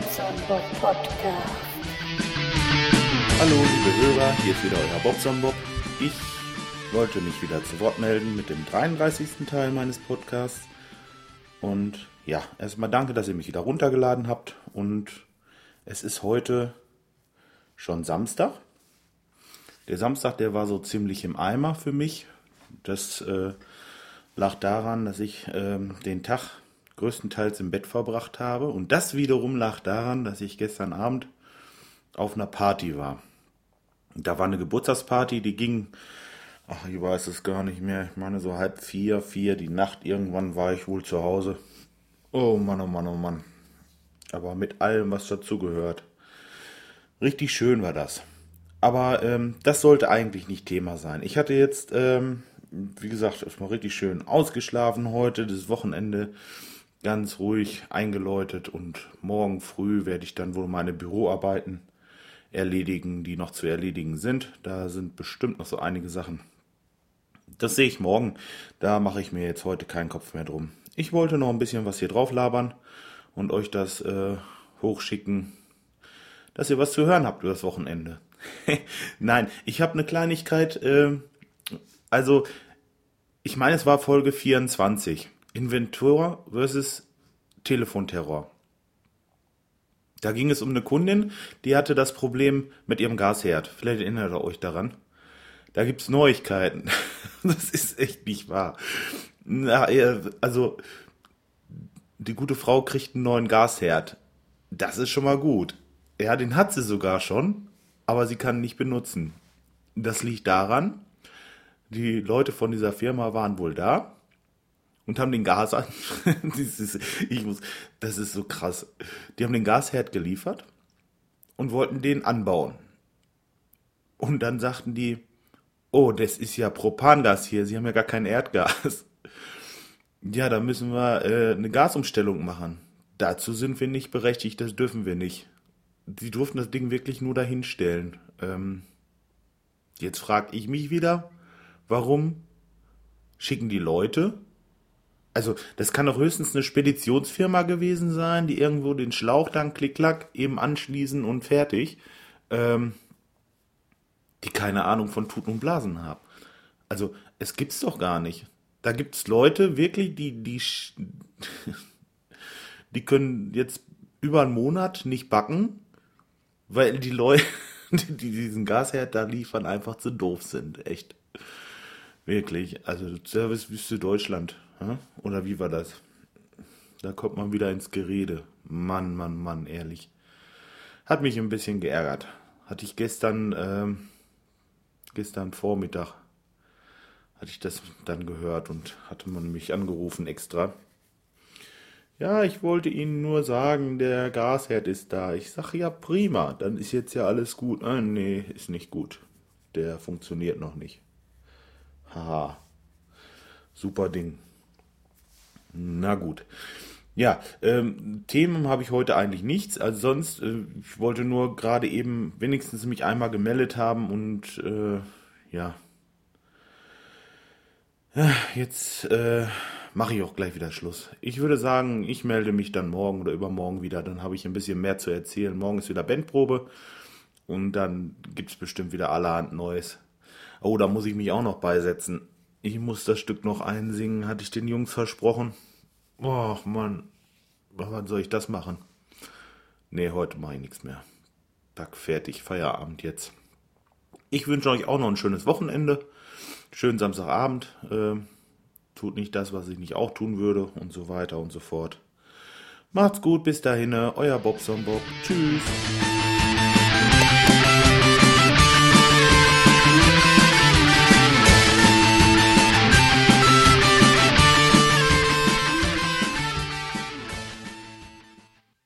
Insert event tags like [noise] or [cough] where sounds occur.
Bobson Bob Podcast. Hallo liebe Hörer, hier ist wieder euer Bobson Bob. Ich wollte mich wieder zu Wort melden mit dem 33. Teil meines Podcasts. Und ja, erstmal danke, dass ihr mich wieder runtergeladen habt. Und es ist heute schon Samstag. Der Samstag, der war so ziemlich im Eimer für mich. Das äh, lag daran, dass ich ähm, den Tag größtenteils im Bett verbracht habe. Und das wiederum lag daran, dass ich gestern Abend auf einer Party war. Da war eine Geburtstagsparty, die ging, ach, ich weiß es gar nicht mehr, ich meine so halb vier, vier, die Nacht, irgendwann war ich wohl zu Hause. Oh Mann, oh Mann, oh Mann. Aber mit allem, was dazugehört. Richtig schön war das. Aber ähm, das sollte eigentlich nicht Thema sein. Ich hatte jetzt, ähm, wie gesagt, erstmal richtig schön ausgeschlafen heute, das Wochenende ganz ruhig eingeläutet und morgen früh werde ich dann wohl meine Büroarbeiten erledigen, die noch zu erledigen sind. Da sind bestimmt noch so einige Sachen. Das sehe ich morgen. Da mache ich mir jetzt heute keinen Kopf mehr drum. Ich wollte noch ein bisschen was hier drauf labern und euch das äh, hochschicken, dass ihr was zu hören habt über das Wochenende. [laughs] Nein, ich habe eine Kleinigkeit. Äh, also, ich meine, es war Folge 24. Inventor versus Telefonterror. Da ging es um eine Kundin, die hatte das Problem mit ihrem Gasherd. Vielleicht erinnert ihr euch daran. Da gibt's Neuigkeiten. [laughs] Das ist echt nicht wahr. Na, also, die gute Frau kriegt einen neuen Gasherd. Das ist schon mal gut. Ja, den hat sie sogar schon, aber sie kann nicht benutzen. Das liegt daran, die Leute von dieser Firma waren wohl da und haben den Gas an. [laughs] das, ist, ich muss, das ist so krass. Die haben den Gasherd geliefert und wollten den anbauen. Und dann sagten die, oh, das ist ja Propangas hier, sie haben ja gar kein Erdgas. Ja, da müssen wir äh, eine Gasumstellung machen. Dazu sind wir nicht berechtigt, das dürfen wir nicht. Sie durften das Ding wirklich nur dahinstellen. Ähm, jetzt frage ich mich wieder, warum schicken die Leute also das kann doch höchstens eine Speditionsfirma gewesen sein, die irgendwo den Schlauch dann klick-klack eben anschließen und fertig, ähm, die keine Ahnung von Tuten und Blasen haben. Also es gibt's doch gar nicht. Da gibt's Leute wirklich, die die [laughs] die können jetzt über einen Monat nicht backen, weil die Leute, [laughs] die diesen Gasherd da liefern, einfach zu doof sind. Echt. Wirklich. Also Servicewüste Deutschland. Oder wie war das? Da kommt man wieder ins Gerede. Mann, Mann, Mann, ehrlich. Hat mich ein bisschen geärgert. Hatte ich gestern, ähm, gestern Vormittag, hatte ich das dann gehört und hatte man mich angerufen extra. Ja, ich wollte Ihnen nur sagen, der Gasherd ist da. Ich sage ja prima, dann ist jetzt ja alles gut. Ah, nee, ist nicht gut. Der funktioniert noch nicht. Haha. Super Ding. Na gut. Ja, ähm, Themen habe ich heute eigentlich nichts. Also sonst, äh, ich wollte nur gerade eben wenigstens mich einmal gemeldet haben und äh, ja. Jetzt äh, mache ich auch gleich wieder Schluss. Ich würde sagen, ich melde mich dann morgen oder übermorgen wieder. Dann habe ich ein bisschen mehr zu erzählen. Morgen ist wieder Bandprobe und dann gibt es bestimmt wieder allerhand Neues. Oh, da muss ich mich auch noch beisetzen. Ich muss das Stück noch einsingen, hatte ich den Jungs versprochen. Och Mann, wann soll ich das machen? Nee, heute mache ich nichts mehr. Tag fertig, Feierabend jetzt. Ich wünsche euch auch noch ein schönes Wochenende. Schönen Samstagabend. Äh, tut nicht das, was ich nicht auch tun würde und so weiter und so fort. Macht's gut, bis dahin, euer Bobson Bob. Tschüss.